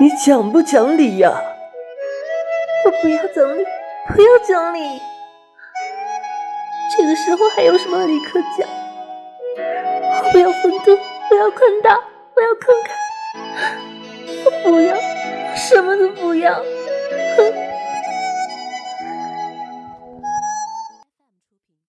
你讲不讲理呀？我不要讲理，不要讲理。这个时候还有什么理可讲？我不要风度，不要宽大，不要慷慨，我不要，什么都不要。哼！